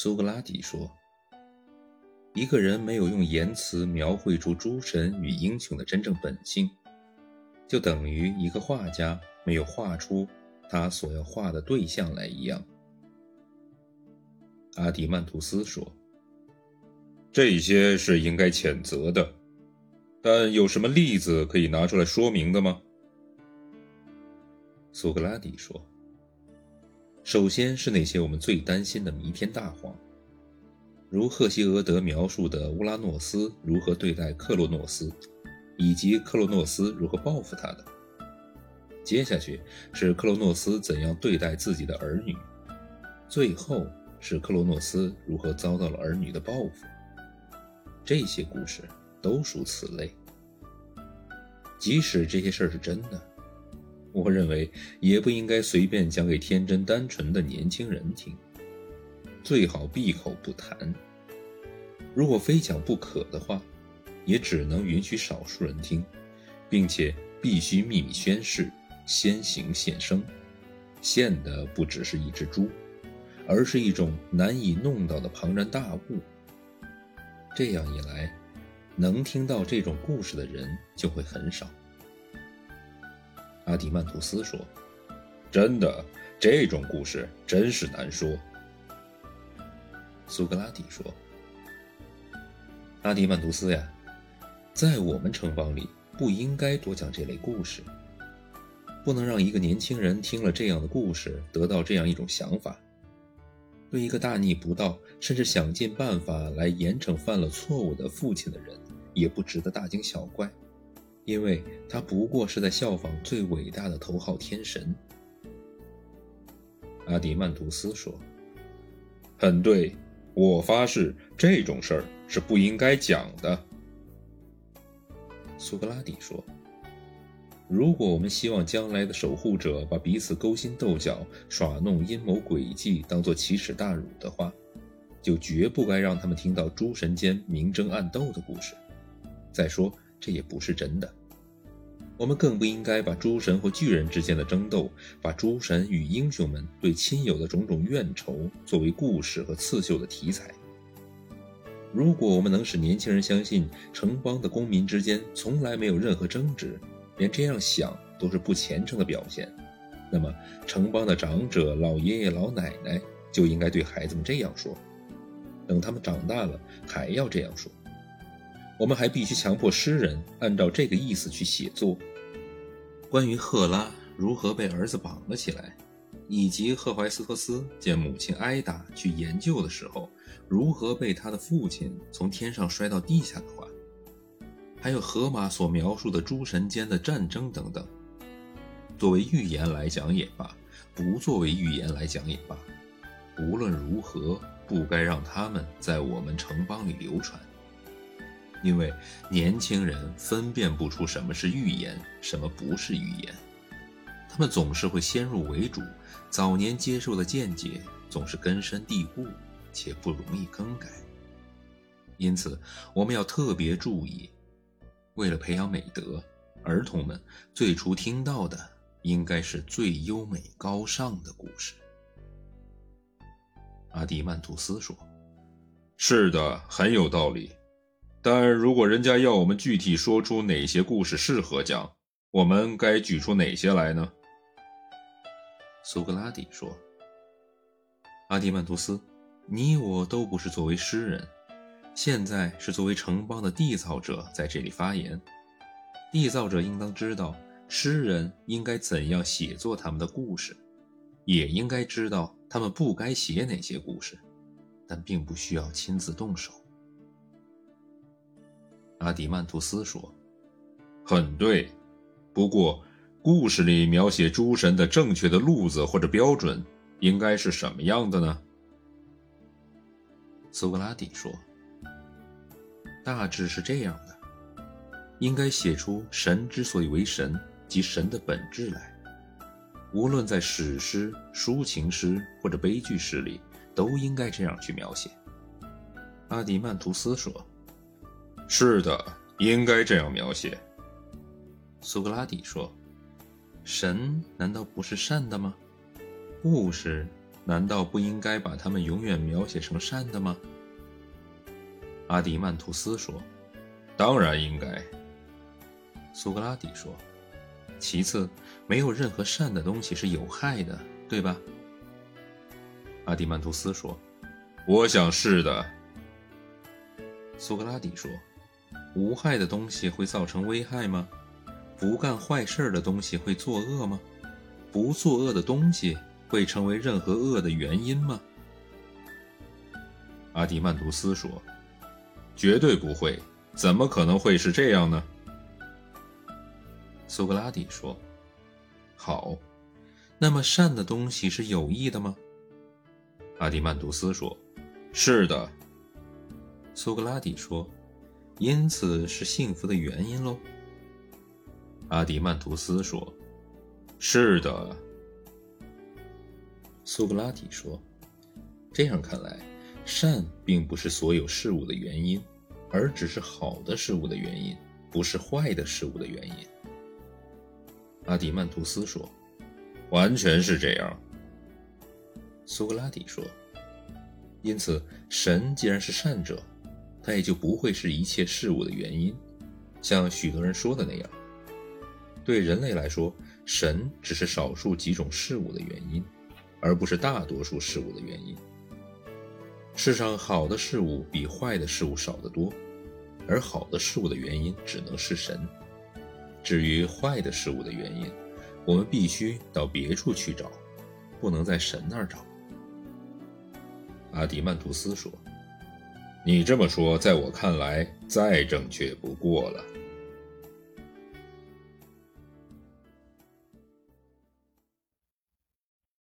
苏格拉底说：“一个人没有用言辞描绘出诸神与英雄的真正本性，就等于一个画家没有画出他所要画的对象来一样。”阿迪曼图斯说：“这些是应该谴责的，但有什么例子可以拿出来说明的吗？”苏格拉底说。首先是那些我们最担心的弥天大谎，如赫西俄德描述的乌拉诺斯如何对待克洛诺斯，以及克洛诺斯如何报复他的。接下去是克洛诺斯怎样对待自己的儿女，最后是克洛诺斯如何遭到了儿女的报复。这些故事都属此类。即使这些事儿是真的。我认为也不应该随便讲给天真单纯的年轻人听，最好闭口不谈。如果非讲不可的话，也只能允许少数人听，并且必须秘密宣誓，先行献生。献的不只是一只猪，而是一种难以弄到的庞然大物。这样一来，能听到这种故事的人就会很少。阿迪曼图斯说：“真的，这种故事真是难说。”苏格拉底说：“阿迪曼图斯呀，在我们城邦里不应该多讲这类故事，不能让一个年轻人听了这样的故事得到这样一种想法。对一个大逆不道，甚至想尽办法来严惩犯了错误的父亲的人，也不值得大惊小怪。”因为他不过是在效仿最伟大的头号天神。阿迪曼图斯说：“很对，我发誓这种事儿是不应该讲的。”苏格拉底说：“如果我们希望将来的守护者把彼此勾心斗角、耍弄阴谋诡计当作奇耻大辱的话，就绝不该让他们听到诸神间明争暗斗的故事。再说，这也不是真的。”我们更不应该把诸神或巨人之间的争斗，把诸神与英雄们对亲友的种种怨仇作为故事和刺绣的题材。如果我们能使年轻人相信城邦的公民之间从来没有任何争执，连这样想都是不虔诚的表现，那么城邦的长者、老爷爷、老奶奶就应该对孩子们这样说，等他们长大了还要这样说。我们还必须强迫诗人按照这个意思去写作。关于赫拉如何被儿子绑了起来，以及赫淮斯托斯见母亲挨打去研究的时候，如何被他的父亲从天上摔到地下的话，还有荷马所描述的诸神间的战争等等，作为寓言来讲也罢，不作为寓言来讲也罢，无论如何，不该让他们在我们城邦里流传。因为年轻人分辨不出什么是预言，什么不是预言，他们总是会先入为主，早年接受的见解总是根深蒂固，且不容易更改。因此，我们要特别注意，为了培养美德，儿童们最初听到的应该是最优美高尚的故事。阿迪曼图斯说：“是的，很有道理。”但如果人家要我们具体说出哪些故事适合讲，我们该举出哪些来呢？苏格拉底说：“阿迪曼图斯，你我都不是作为诗人，现在是作为城邦的缔造者在这里发言。缔造者应当知道诗人应该怎样写作他们的故事，也应该知道他们不该写哪些故事，但并不需要亲自动手。”阿迪曼图斯说：“很对，不过故事里描写诸神的正确的路子或者标准应该是什么样的呢？”苏格拉底说：“大致是这样的，应该写出神之所以为神及神的本质来。无论在史诗、抒情诗或者悲剧诗里，都应该这样去描写。”阿迪曼图斯说。是的，应该这样描写。苏格拉底说：“神难道不是善的吗？故事难道不应该把他们永远描写成善的吗？阿迪曼图斯说：“当然应该。”苏格拉底说：“其次，没有任何善的东西是有害的，对吧？”阿迪曼图斯说：“我想是的。”苏格拉底说：“无害的东西会造成危害吗？不干坏事的东西会作恶吗？不作恶的东西会成为任何恶的原因吗？”阿迪曼图斯说：“绝对不会，怎么可能会是这样呢？”苏格拉底说：“好，那么善的东西是有益的吗？”阿迪曼图斯说：“是的。”苏格拉底说：“因此是幸福的原因喽。”阿迪曼图斯说：“是的。”苏格拉底说：“这样看来，善并不是所有事物的原因，而只是好的事物的原因，不是坏的事物的原因。”阿迪曼图斯说：“完全是这样。”苏格拉底说：“因此，神既然是善者。”那也就不会是一切事物的原因，像许多人说的那样。对人类来说，神只是少数几种事物的原因，而不是大多数事物的原因。世上好的事物比坏的事物少得多，而好的事物的原因只能是神。至于坏的事物的原因，我们必须到别处去找，不能在神那儿找。阿迪曼图斯说。你这么说，在我看来再正确不过了。